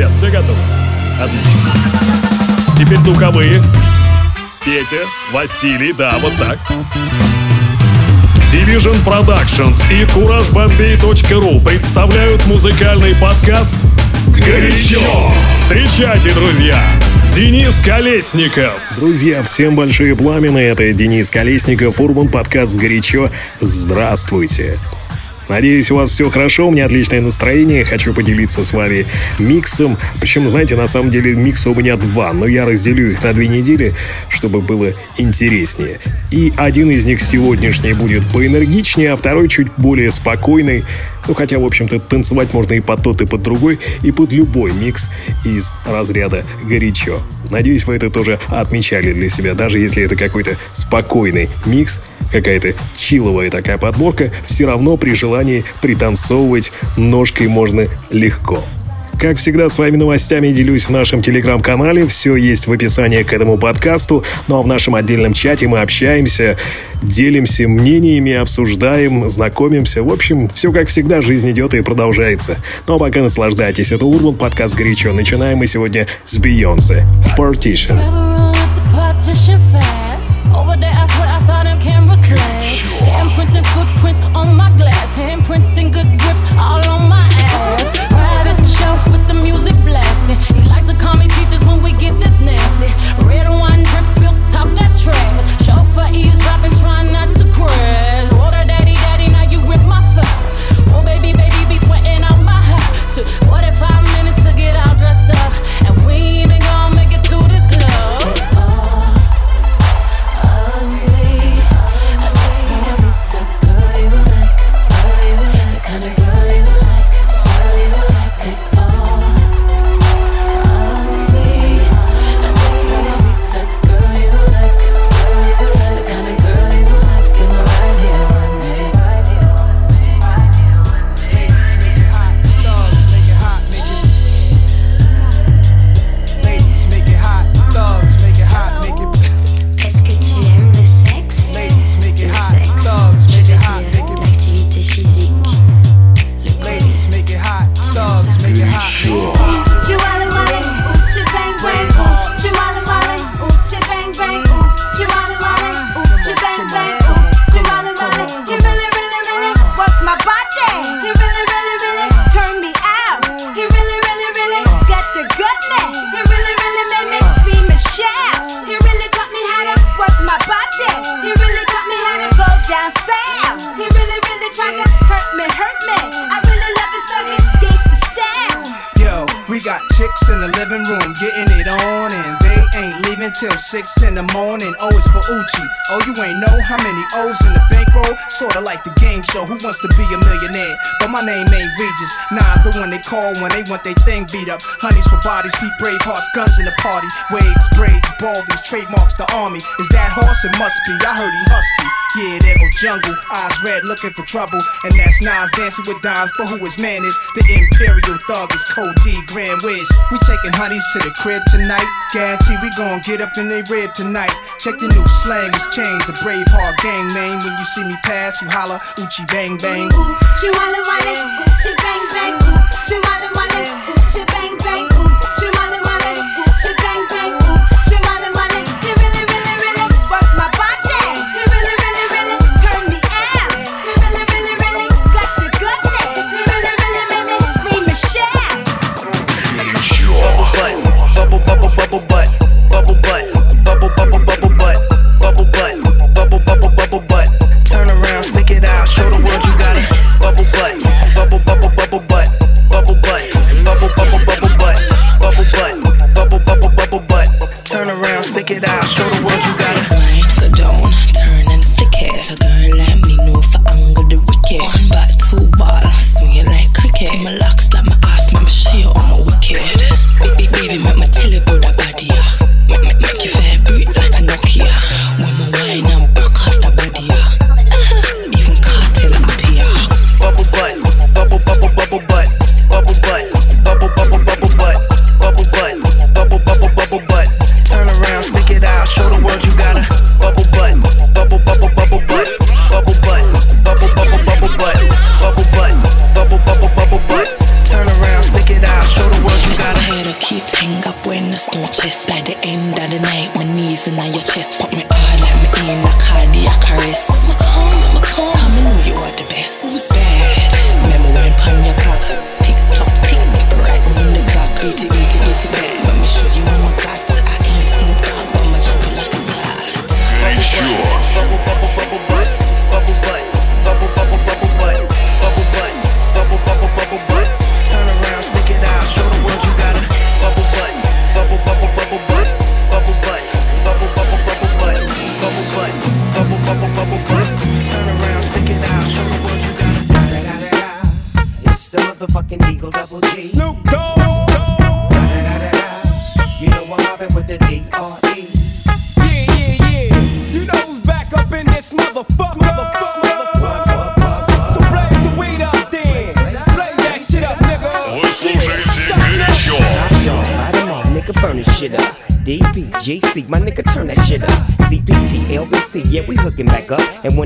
ребят, все готовы? Отлично. Теперь духовые. Петя, Василий, да, вот так. Division Productions и CourageBombay.ru представляют музыкальный подкаст «Горячо». Встречайте, друзья! Денис Колесников. Друзья, всем большие пламены. Это Денис Колесников, Урбан подкаст «Горячо». Здравствуйте. Надеюсь, у вас все хорошо, у меня отличное настроение. Хочу поделиться с вами миксом. Причем, знаете, на самом деле микса у меня два, но я разделю их на две недели, чтобы было интереснее. И один из них сегодняшний будет поэнергичнее, а второй чуть более спокойный. Ну, хотя, в общем-то, танцевать можно и под тот, и под другой, и под любой микс из разряда горячо. Надеюсь, вы это тоже отмечали для себя, даже если это какой-то спокойный микс, какая-то чиловая такая подборка, все равно при желании пританцовывать ножкой можно легко. Как всегда, с вами новостями делюсь в нашем телеграм-канале. Все есть в описании к этому подкасту. Ну а в нашем отдельном чате мы общаемся, делимся мнениями, обсуждаем, знакомимся. В общем, все как всегда, жизнь идет и продолжается. Ну а пока наслаждайтесь. Это Урбан, подкаст «Горячо». Начинаем мы сегодня с Бейонсе. Partition. footprints on my glass, handprints and good grips all on my ass. With the music blasting. He like to call me peaches when we get this nasty. Red wine drip, built top that trash. Chauffeur eavesdropping, trying to six in the morning. O oh, is for Oochie. Oh, you ain't know how many O's in the bankroll? Sorta like the game show, Who Wants to Be a Millionaire? But my name ain't Regis. Nah, the one they call when they want their thing beat up. Honeys for bodies, feet brave hearts, guns in the party. Waves, braids, baldies, trademarks the army. Is that horse? It must be. I heard he husky. Yeah, there go jungle. Eyes red, looking for trouble. And that's Nas dancing with dimes. But who his man is? The Imperial Thug is Code D, Grand Wiz. We taking honeys to the crib tonight. Guarantee we gon' get up in they rib tonight. Check the new slang, it's chains. A brave heart gang name. When you see me pass, you holla, Oochie bang bang. She wally wally, she bang bang,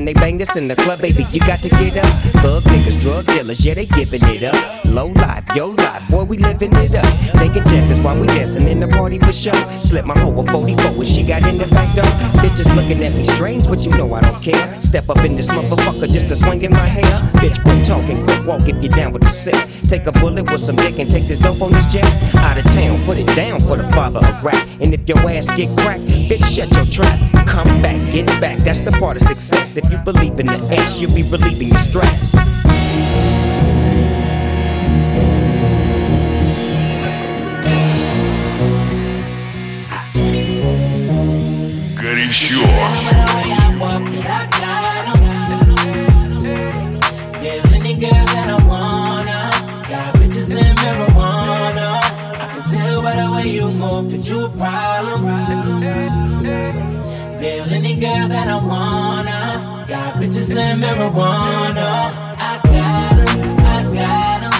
they bang this in the club, baby, you got to get up. Thug niggas, drug dealers, yeah, they giving it up. Low life, yo life, boy, we living it up. Taking chances while we dancing in the party for show. Slip my hoe a 44 when she got in the back door. Bitches looking at me strange, but you know I don't care. Step up in this motherfucker just to swing in my hair. Bitch, quit talking, quick walk if you down with the sick. Take a bullet with some dick and take this dope on this jet. Out of town, put it down for the father of rap. And if your ass get cracked, bitch, shut your trap. Come back, get back. That's the part of success. If you believe in the ass, you'll be relieving your stress. Sure. That I wanna. Got bitches in marijuana. I got 'em, I got 'em.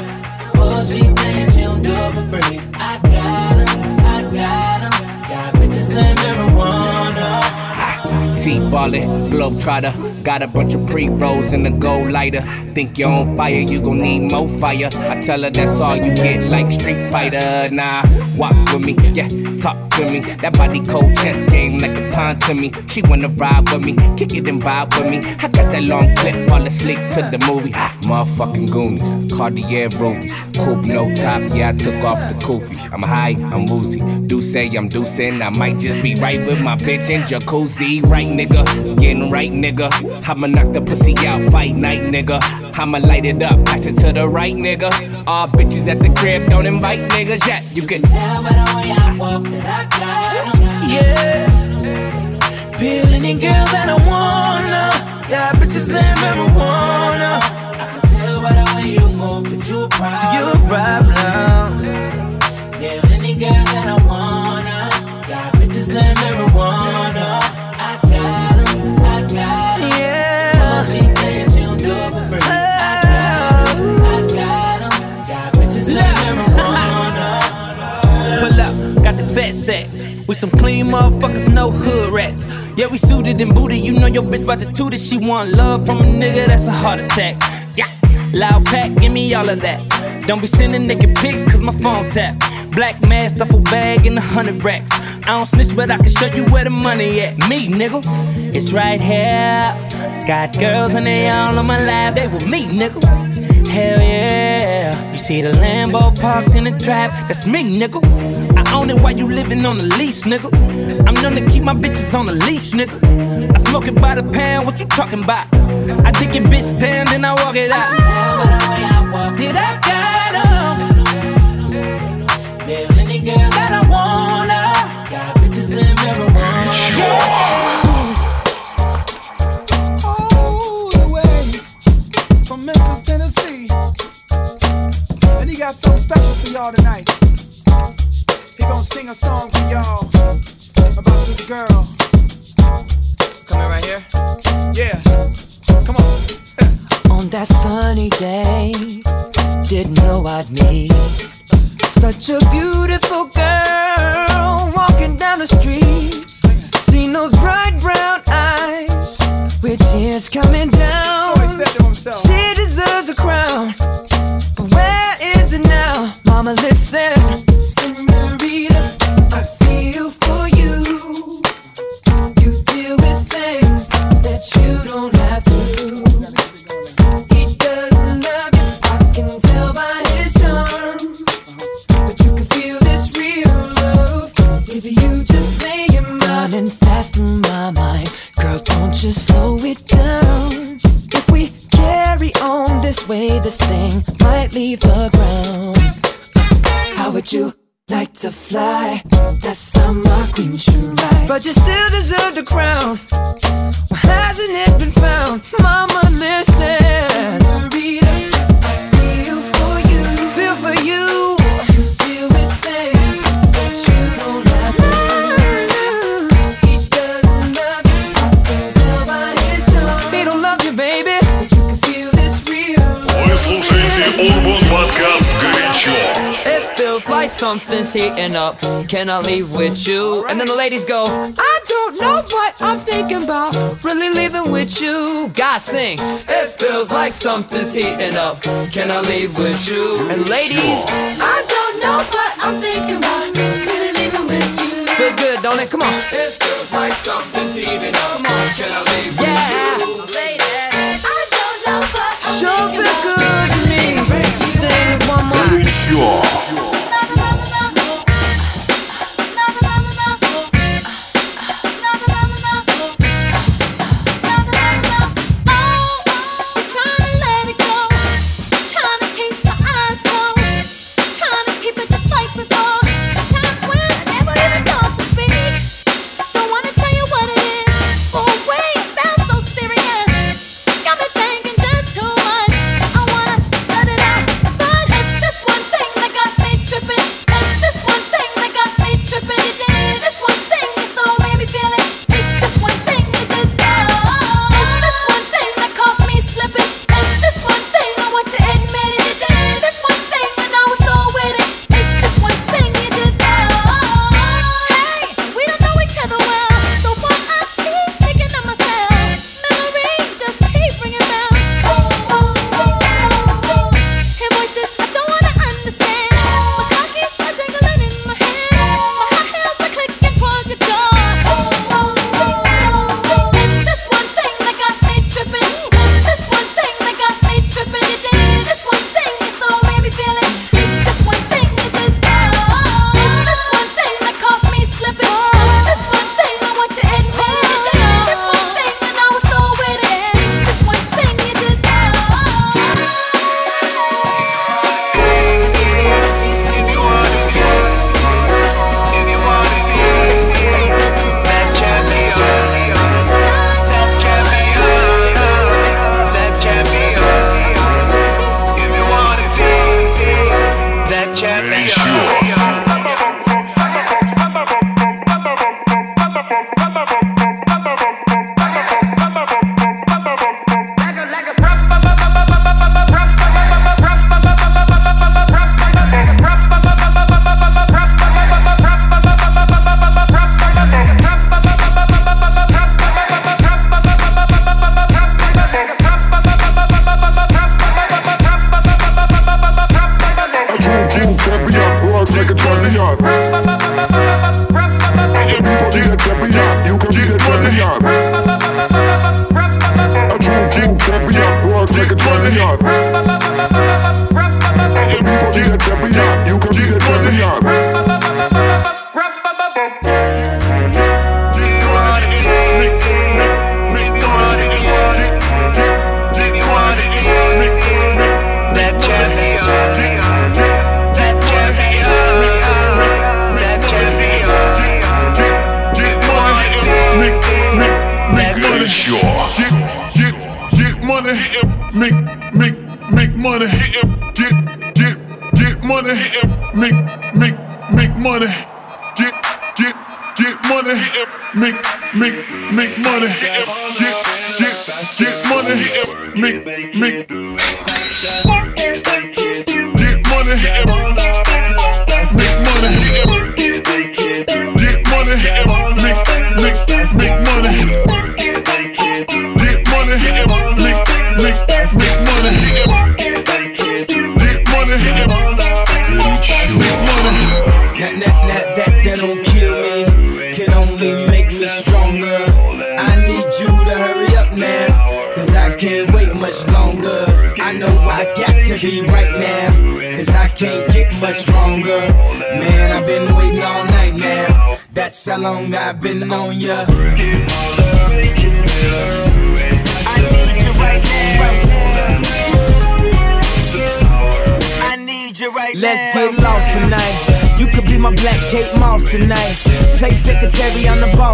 Thinks she don't do for free. I got 'em, I got 'em. Got bitches in marijuana. T ballin', globe trotter. Got a bunch of pre rolls in a gold lighter. Think you're on fire, you gon' need more fire. I tell her that's all you get, like Street Fighter. Nah, walk with me, yeah, talk to me. That body cold chess game like a pawn to me. She wanna ride with me, kick it and vibe with me. I got that long clip, fall asleep to the movie. Ah, motherfucking Goonies, Cartier rubies, coupe no top, yeah I took off the koofy. I'm high, I'm woozy. Do say I'm deucing, I might just be right with my bitch in jacuzzi. Right, nigga, getting right, nigga. I'ma knock the pussy out, fight night, nigga. I'ma light it up, pass it to the right, nigga. All bitches at the crib, don't invite niggas yet. You can Tell by the way I walk that I got 'em. yeah. Peel any girl that I wanna. Got bitches in marijuana. I can tell by the way you move that you a problem. You a problem. Yeah, any girl that I wanna. Got bitches in marijuana. We some clean motherfuckers, no hood rats. Yeah, we suited and booted. You know your bitch about to toot it. She want love from a nigga, that's a heart attack. Yeah, loud pack, give me all of that. Don't be sending naked pics, cause my phone tap. Black mask, duffel bag, and a hundred racks. I don't snitch, but I can show you where the money at. Me, nigga, it's right here. Got girls and they all on my lap, they with me, nigga. Hell yeah. You see the Lambo parked in the trap, that's me, nigga. I own it while you living on the lease, nigga. I'm known to keep my bitches on the leash, nigga. I smoke it by the pound, what you talking about? I dig it bitch down, then I walk it out. Tell by the way I walk Did I got 'em? Y'all tonight. He gonna sing a song for y'all about this girl. Coming right here. Yeah, come on. On that sunny day, didn't know I'd meet such a beautiful girl walking down the street. Seen those bright brown eyes with tears coming down. So he said to himself. She deserves a crown, Mama, listen, Senorita, I feel for you. You deal with things that you don't have to do. He doesn't love you, I can tell by his charm. But you can feel this real love if you just lay your mind and fast in my mind. Girl, don't you slow it down. If we carry on this way, this thing might leave the ground. How would you like to fly? That summer queen should ride. But you still deserve the crown. Why hasn't it been found? Mama, listen. something's heating up. Can I leave with you? And then the ladies go, I don't know what I'm thinking about. Really leaving with you. Guys sing, it feels like something's heating up. Can I leave with you? And ladies, I don't know what I'm thinking about. Really leaving with you. Feels good, don't it? Come on. It feels like something's heating up. Come on. Can I leave yeah. with you? Ladies. I don't know what I'm sure thinking about. Feel good to me. Sing it one more. Sure. money.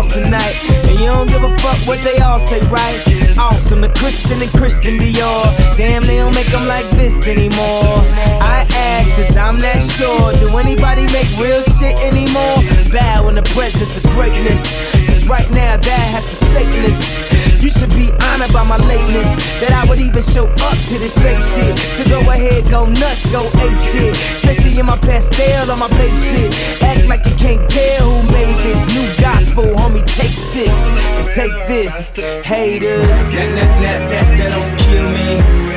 Boss tonight. And you don't give a fuck what they all say, right? Awesome, the Christian and Christian Dior. Damn, they don't make them like this anymore. I ask, cause I'm not sure. Do anybody make real shit anymore? Bow in the presence of greatness. Cause right now, that has forsaken us. You should be honored by my lateness. That I would even show up to this fake shit. So go ahead, go nuts, go ape shit. Especially in my pastel on my babe shit. Act like you can't tell who made this new gospel, homie. Take six and take this, haters. That, that, that, that, that don't kill me,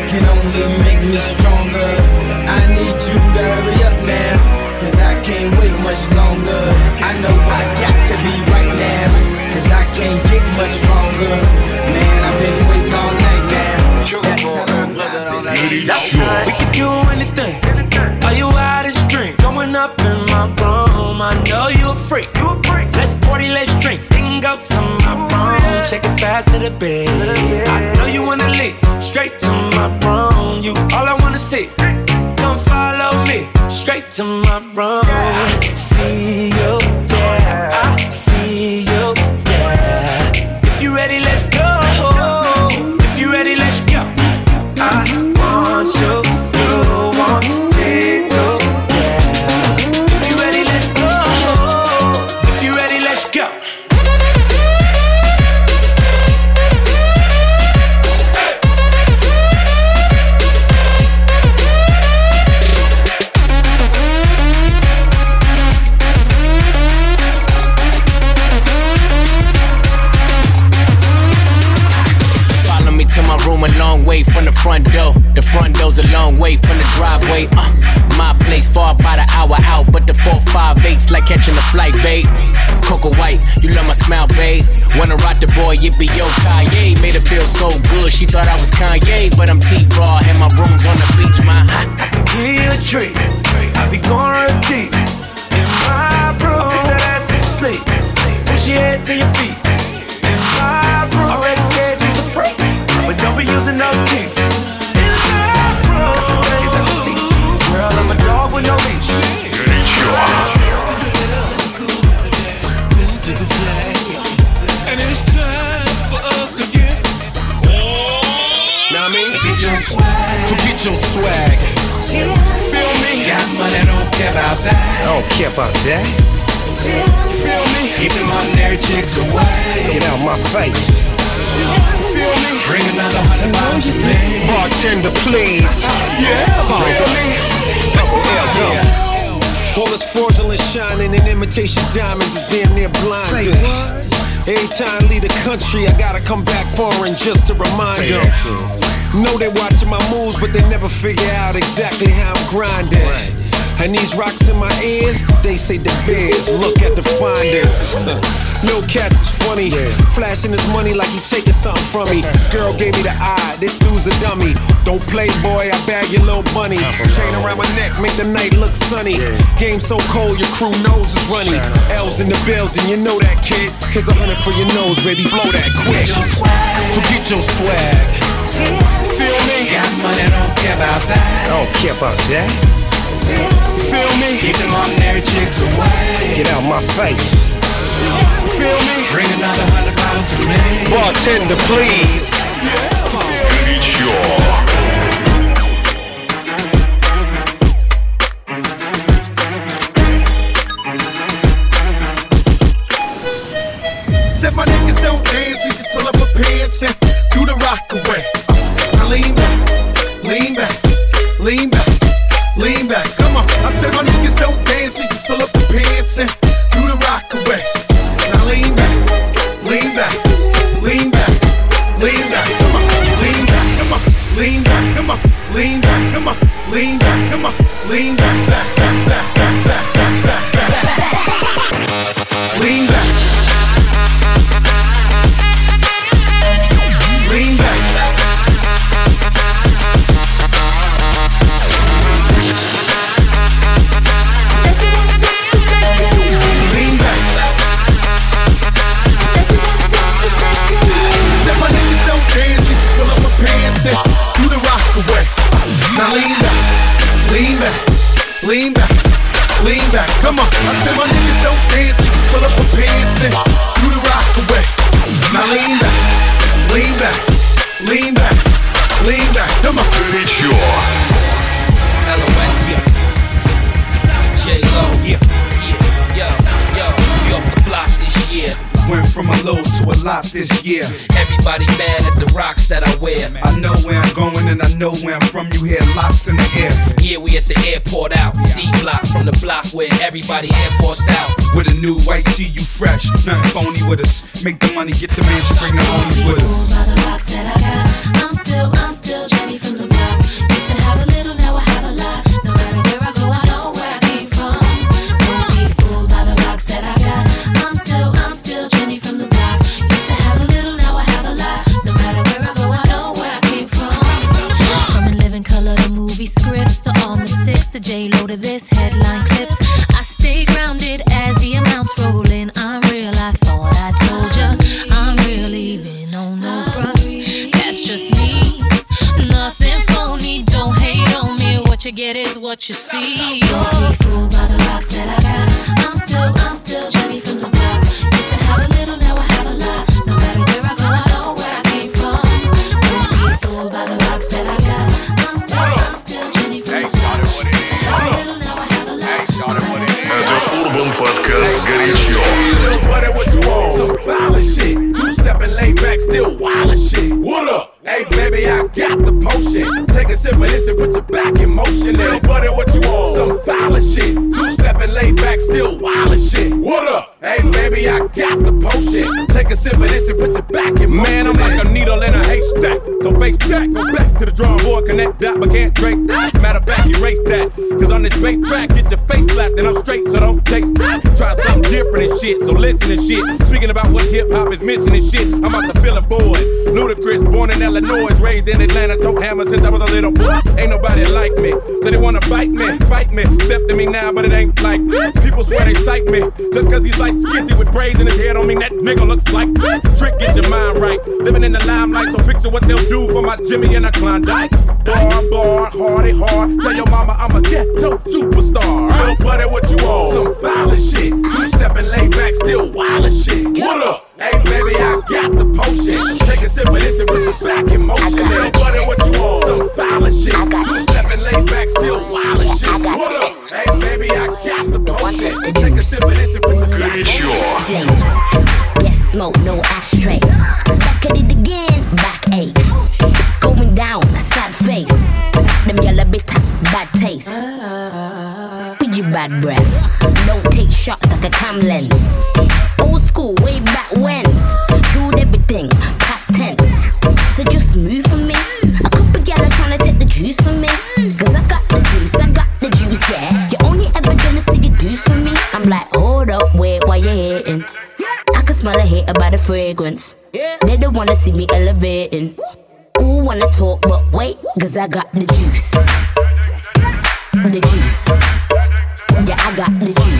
can only make me stronger. I need you to can't wait much longer. I know I got to be right now, cause I can't get much stronger. Man, I've been waiting all night now. That's how I'm We can do anything. Are you out of drink? Going up in my room. I know you're a freak. Let's party, let's drink. Then go to my oh, room. Shake it fast to the bed. I know you wanna leave. Straight to my room. You all I wanna see. Come follow me. Straight to my room. See you, driveway. Uh, my place far by the hour out, but the four five eight's like catching a flight, babe. Coco White, you love my smile, babe. Wanna rock the boy, yippee yo Kanye. Made her feel so good, she thought I was Kanye, but I'm T Raw, and my room's on the beach, my. I can give you a treat. I be going deep in my room. Put that ass to sleep. Push your head to your feet. Swag. Forget your swag. Feel me? Got money, don't care about that. I don't care about that. Feel me? Keep them ordinary chicks away. Get out my face. Feel me? Bring another hundred pounds to me. Bartender, please. Yeah, feel me? All this fraudulent shining and imitation diamonds is damn near blinding. Every time I leave the country, I gotta come back foreign just to remind them. Know they watching my moves, but they never figure out exactly how I'm grinding. And these rocks in my ears, they say the bears. Look at the finders. Lil Cats is funny, flashing his money like he taking something from me. This girl gave me the eye, this dude's a dummy. Don't play, boy, I bag your little bunny. Chain around my neck, make the night look sunny. Game so cold, your crew knows it's runny. L's in the building, you know that kid. Here's a hundred for your nose, baby, blow that quick. Forget your swag. Feel me? Money, don't care about that. I don't care about that. Feel me? Keep them ordinary chicks away. Get out my face. Feel me? Bring another hundred pounds to me. Bartender, please. Said low lot this year. Everybody mad at the rocks that I wear. I know where I'm going and I know where I'm from. You hear locks in the air. Yeah, we at the airport out. D block from the block where everybody air forced out. With a new white tee, you fresh. Nothing phony with us. Make the money, get the mansion, bring the homies with us. By the rocks that I got, I'm still, I'm still to this headline clips. I stay grounded as the amounts roll in. I'm real, I thought I told ya. I'm real, even on no bruh. That's just me. Nothing phony, don't hate on me. What you get is what you see. Still wild shit. What up? Hey baby, I got the potion. Take a sip of this and put your back in motion. Little buddy, what you want? Some violent shit. Two stepping laid back, still wild shit. What up? Hey baby, I got the potion. Take a sip of this and put your back in motion. Man, I'm like a needle in a haystack. So face that, go back to the drawing board, connect that, but can't trace that. Matter of fact, erase that. Cause on this bass track, get your face slapped, and I'm straight, so don't taste that. Try something different and shit, so listen and shit. Speaking about what hip hop is missing and shit, I'm out to fill a void. Ludacris, born in Illinois, raised in Atlanta, tote hammer since I was a little boy. Ain't nobody like me, so they wanna bite me, fight me. Step to me now, but it ain't like people swear they sight me. Just cause he's like skitty with braids in his head, don't mean that nigga looks like Trick, get your mind right. Living in the limelight, so picture what they'll do for my Jimmy and a Klondike. Bar, bar, hardy, hard. Tell your mama I'm a ghetto superstar. Little buddy, what you want? Some violent shit. Two stepping laid back, still wild as shit. What up? Hey baby, I got the potion. Take a sip of this and put your back in motion. Little buddy, what you want? Some violent shit. Two stepping laid back, still wild as shit. What up? Hey baby, I got the potion. Take a sip of this and put your back in motion. Get smoke, no ashtray. Bad breath. Don't take shots like a cam lens. Old school, way back when. Dude, everything, past tense. So just move for me. A couple gal are trying to take the juice from me. Cause I got the juice, I got the juice, yeah. You're only ever gonna see your juice from me. I'm like, hold up, wait, why you hating? I can smell a hate about the fragrance. They don't wanna see me elevating. Who wanna talk, but wait, cause I got the juice. The juice. I got. The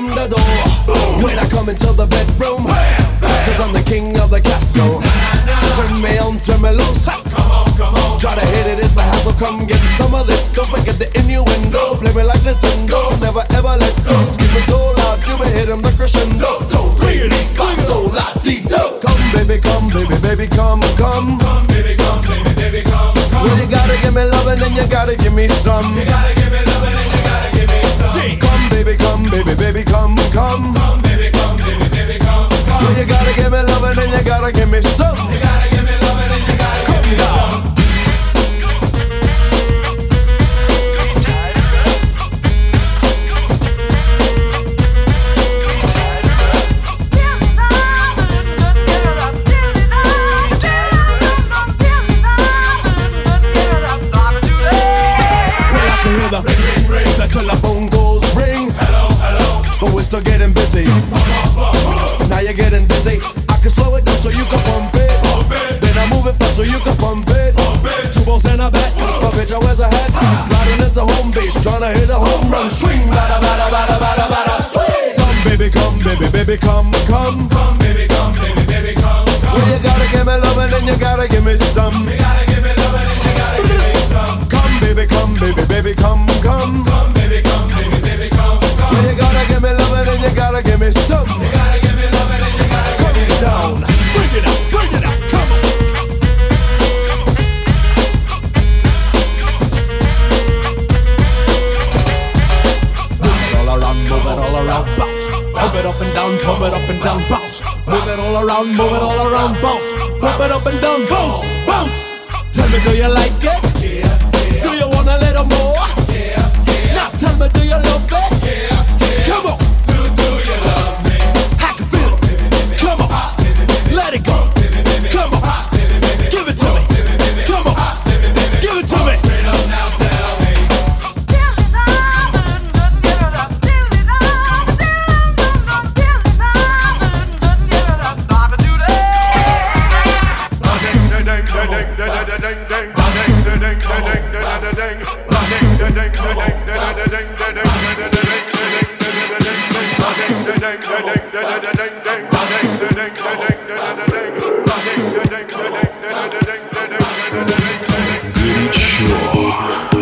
slam the door when I come into the bedroom. Cause I'm the king of the castle. Turn me on, turn me loose. Come on, come on. Try to hit it, it's a hassle. Come get some of this. Don't forget the innuendo. Play me like tango. Never ever let go. Keep it so loud, you will hit 'em the crescendo. Don't really fight so latito. Come, baby, come, baby, baby, come, come. Come, baby, come, baby, baby, come, come. Well, you gotta give me love and then you gotta give me some. You gotta give baby, baby, come, come. Come, baby, come, baby, baby, come, come. Well, you gotta give me love and then you gotta give me some. in a bat. My bitch always a hat. Sliding into home base, trying to hit a home run. Swing, bada, bada, bada, bada, bada. Swing. Come, baby, come, baby, baby, come, come. Come, baby, come, baby, baby, come. come. Well, you gotta give me love and then you gotta give me some. Bump it up and down, bounce. Move it all around, move it all around, bounce. Bump it up and down, bounce, bounce. Tell me, do you like it? Good sure.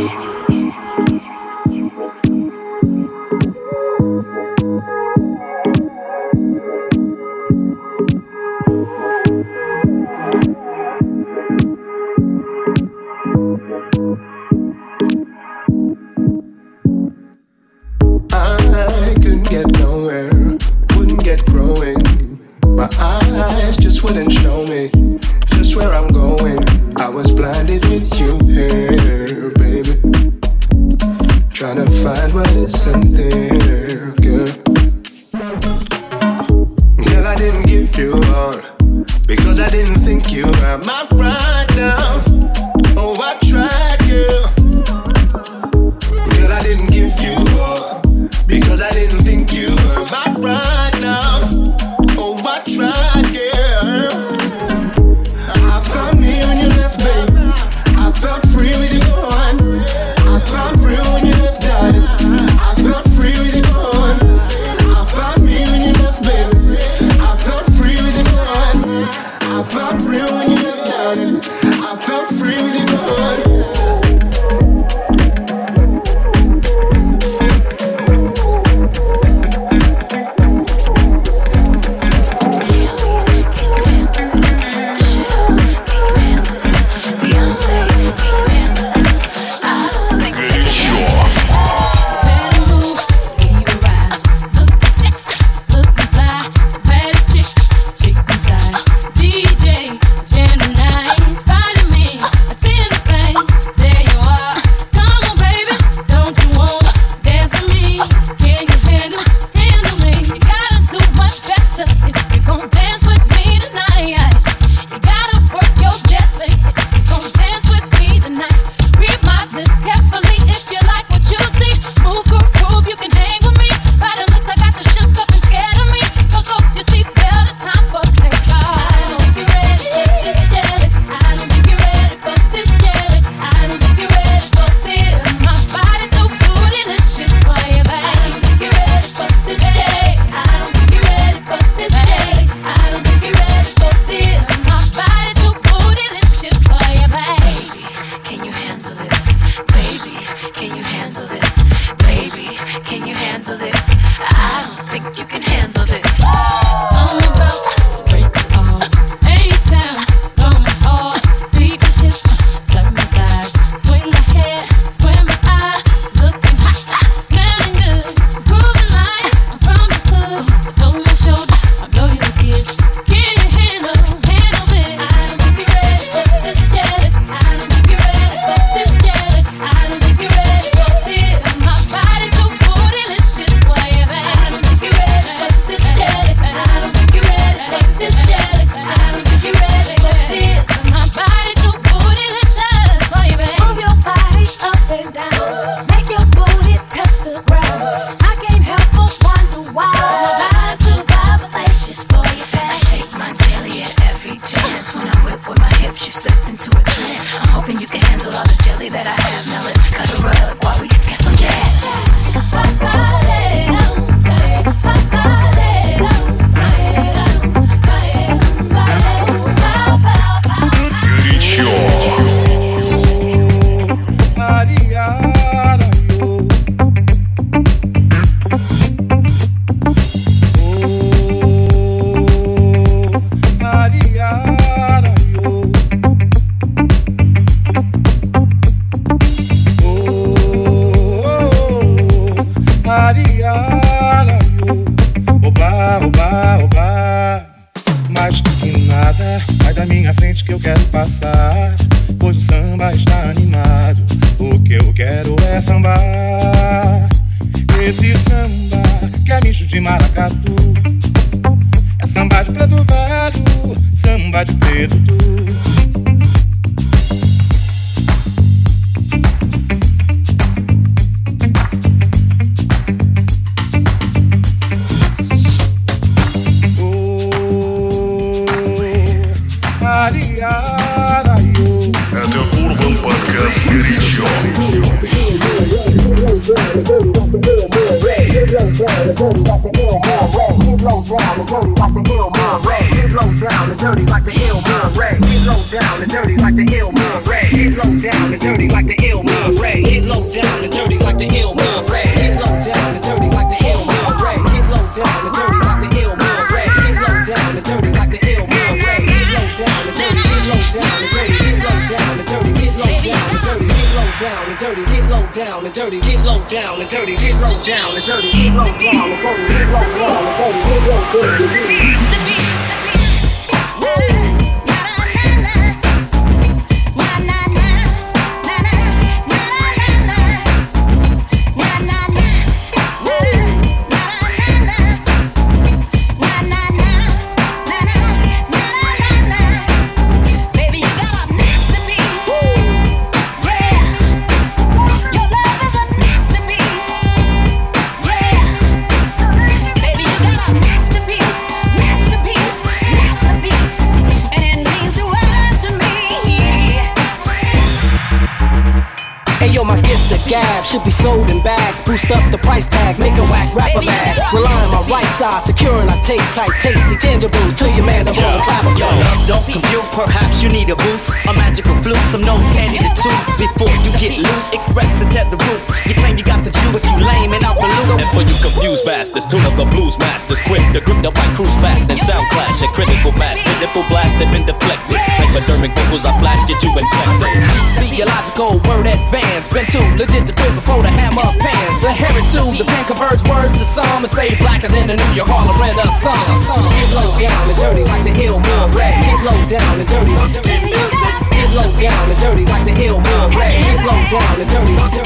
fastest, tune of the blues masters, quick to grip the white cruise fast and sound clash and critical mass, pitiful blast They've been deflected. Like McDermott vocals, I flash get you infected. Theological word advance, been too legit to quit before the hammer pans. The heritage, the pen converge words to some and stay blacker than the New York Harlem Renaissance. Get low down and dirty like the ill will rat. Get low down and dirty like the Get low down and dirty like the ill will rat. Get low down and dirty like the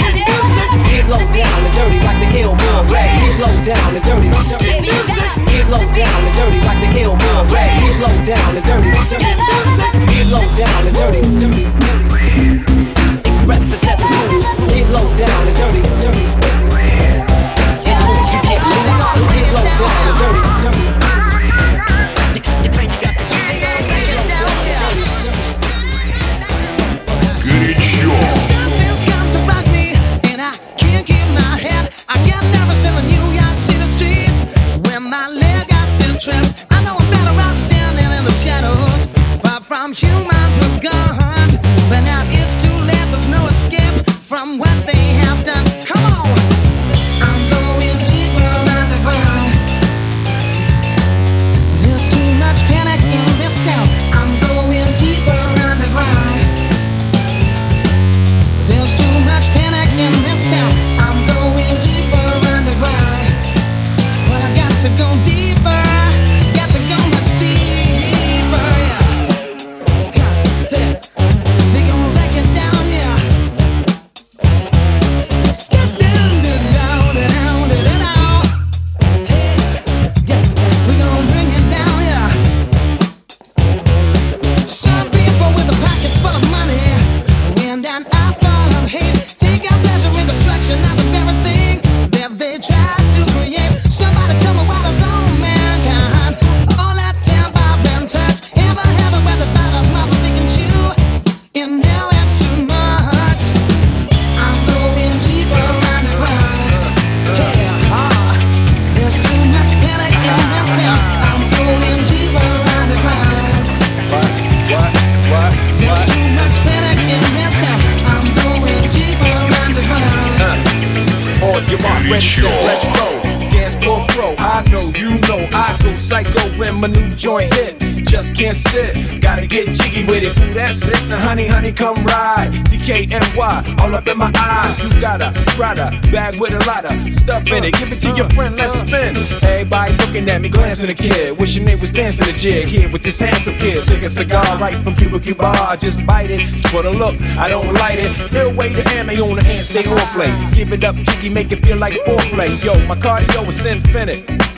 Get low down and dirty like down and dirty. Get low down and dirty like the ill will red. Get low down and dirty. Get low down and dirty. Express the devil. Get low down and dirty. Get low down. when my new joint hit. Just can't sit, gotta get jiggy with it. Ooh, that's it. Now, honey, honey, come ride. DKNY, all up in my eyes. You got a Prada bag with a lot of stuff in it. Give it to your friend, let's spin. Everybody looking at me, glancing a the kid. Wishing they was dancing a jig here with this handsome kid. Sick a cigar right from Cuba Cuba. Just bite it. It's for the look, I don't light it. They'll to hand on the hand, stay on play. Give it up, jiggy, make it feel like foreplay. Yo, my cardio is infinite.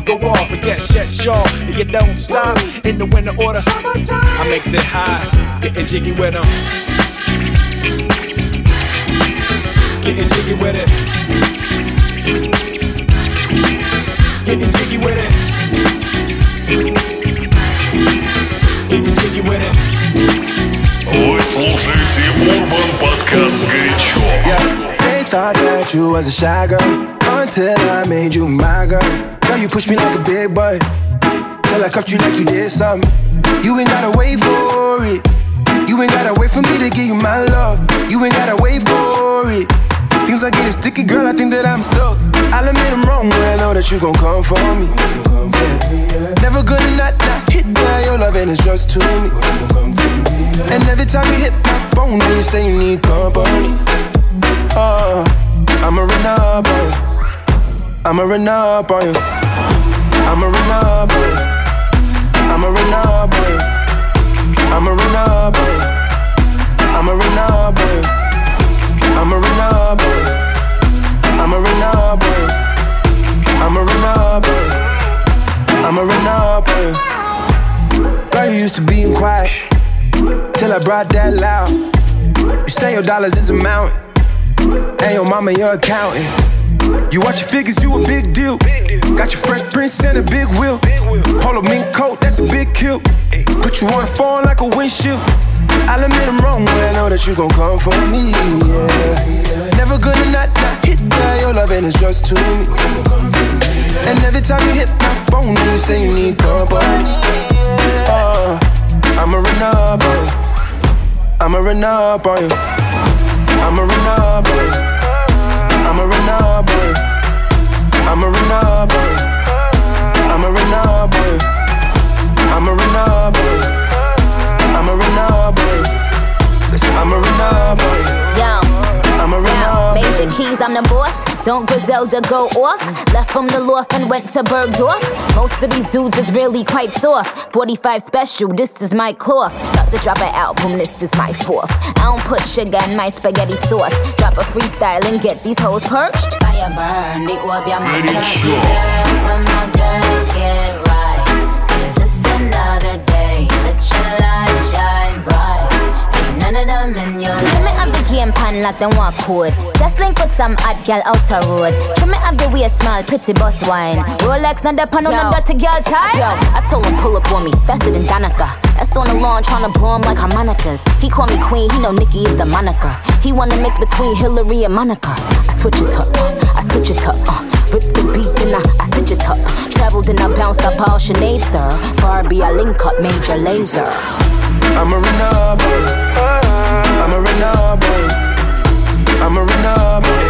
but go off. But yes, yes, sure. And you don't stop in the winter order. I makes it high, getting jiggy with them. Getting jiggy with it. Getting jiggy with it. Getting jiggy with it. Вы слушаете Урбан Подкаст «Горячо». They thought that you was a shy girl until I made you my girl. Girl, you push me like a big boy till I cuffed you like you did something. You ain't gotta wait for it. You ain't gotta wait for me to give you my love. You ain't gotta wait for it. Things are getting sticky, girl. I think that I'm stuck. I'll admit I'm wrong, but I know that you gon' come for me. Yeah. Never gonna not, not hit that. Your love, and it's just to me. And every time you hit my phone, you say you need company. Oh, on you. I'ma run up on you. You. I'ma run up on you. On you. I'ma run up on you. Eh. I'ma run up on you. Eh. I'ma run up on you. Eh. I'ma run up on you. I'ma run up on you. Girl, you used to being quiet till I brought that loud. You say your dollars is a mountain, and your mama your accountant. You watch your figures, you a big deal. Got your fresh prints and a big wheel. Polo mink coat, that's a big kill. Put you on a phone like a windshield. I'll admit I'm wrong, but I know that you gon' come for me. Yeah. Never gonna not, not hit that. Your loving is just to me. And every time you hit my phone, you say you need company. Oh, I'ma run up on you. I'ma run up on you. I'ma run up on you. my boy. keys, I'm the boss. Don't Griselda go off? Left from the loft and went to Bergdorf. Most of these dudes is really quite soft. 45 special, this is my cloth. About to drop an album, this is my fourth. I don't put sugar in my spaghetti sauce. Drop a freestyle and get these hoes perched. Fire burn, it will be my game pan like them walk code. Just link with some hot gal out the road. Trim me up the way small, pretty boss wine. Rolex, not the pan on the dirty girl tie. Yo, I told him pull up on me, faster than Danica. That's on the lawn trying to blow him like harmonicas. He call me queen, he know Nikki is the moniker. He wanna mix between Hillary and Monica. I switch it up, uh, I switch it up, uh. Rip the beat, then I, I stitch it up. Traveled and I bounced up all Sinead, sir. Barbie, I link up Major Lazer. I'ma run up on you. I'ma run up I'm a runner boy.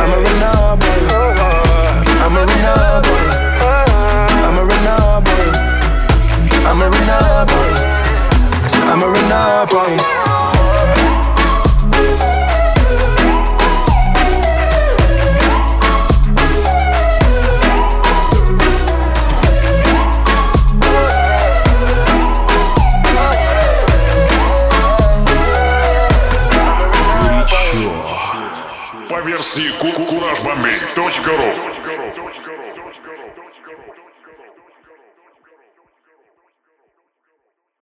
I'm a runner boy. I'm a runner boy. I'm a runner boy. I'm a runner boy. I'm a runner boy. Ночь горох.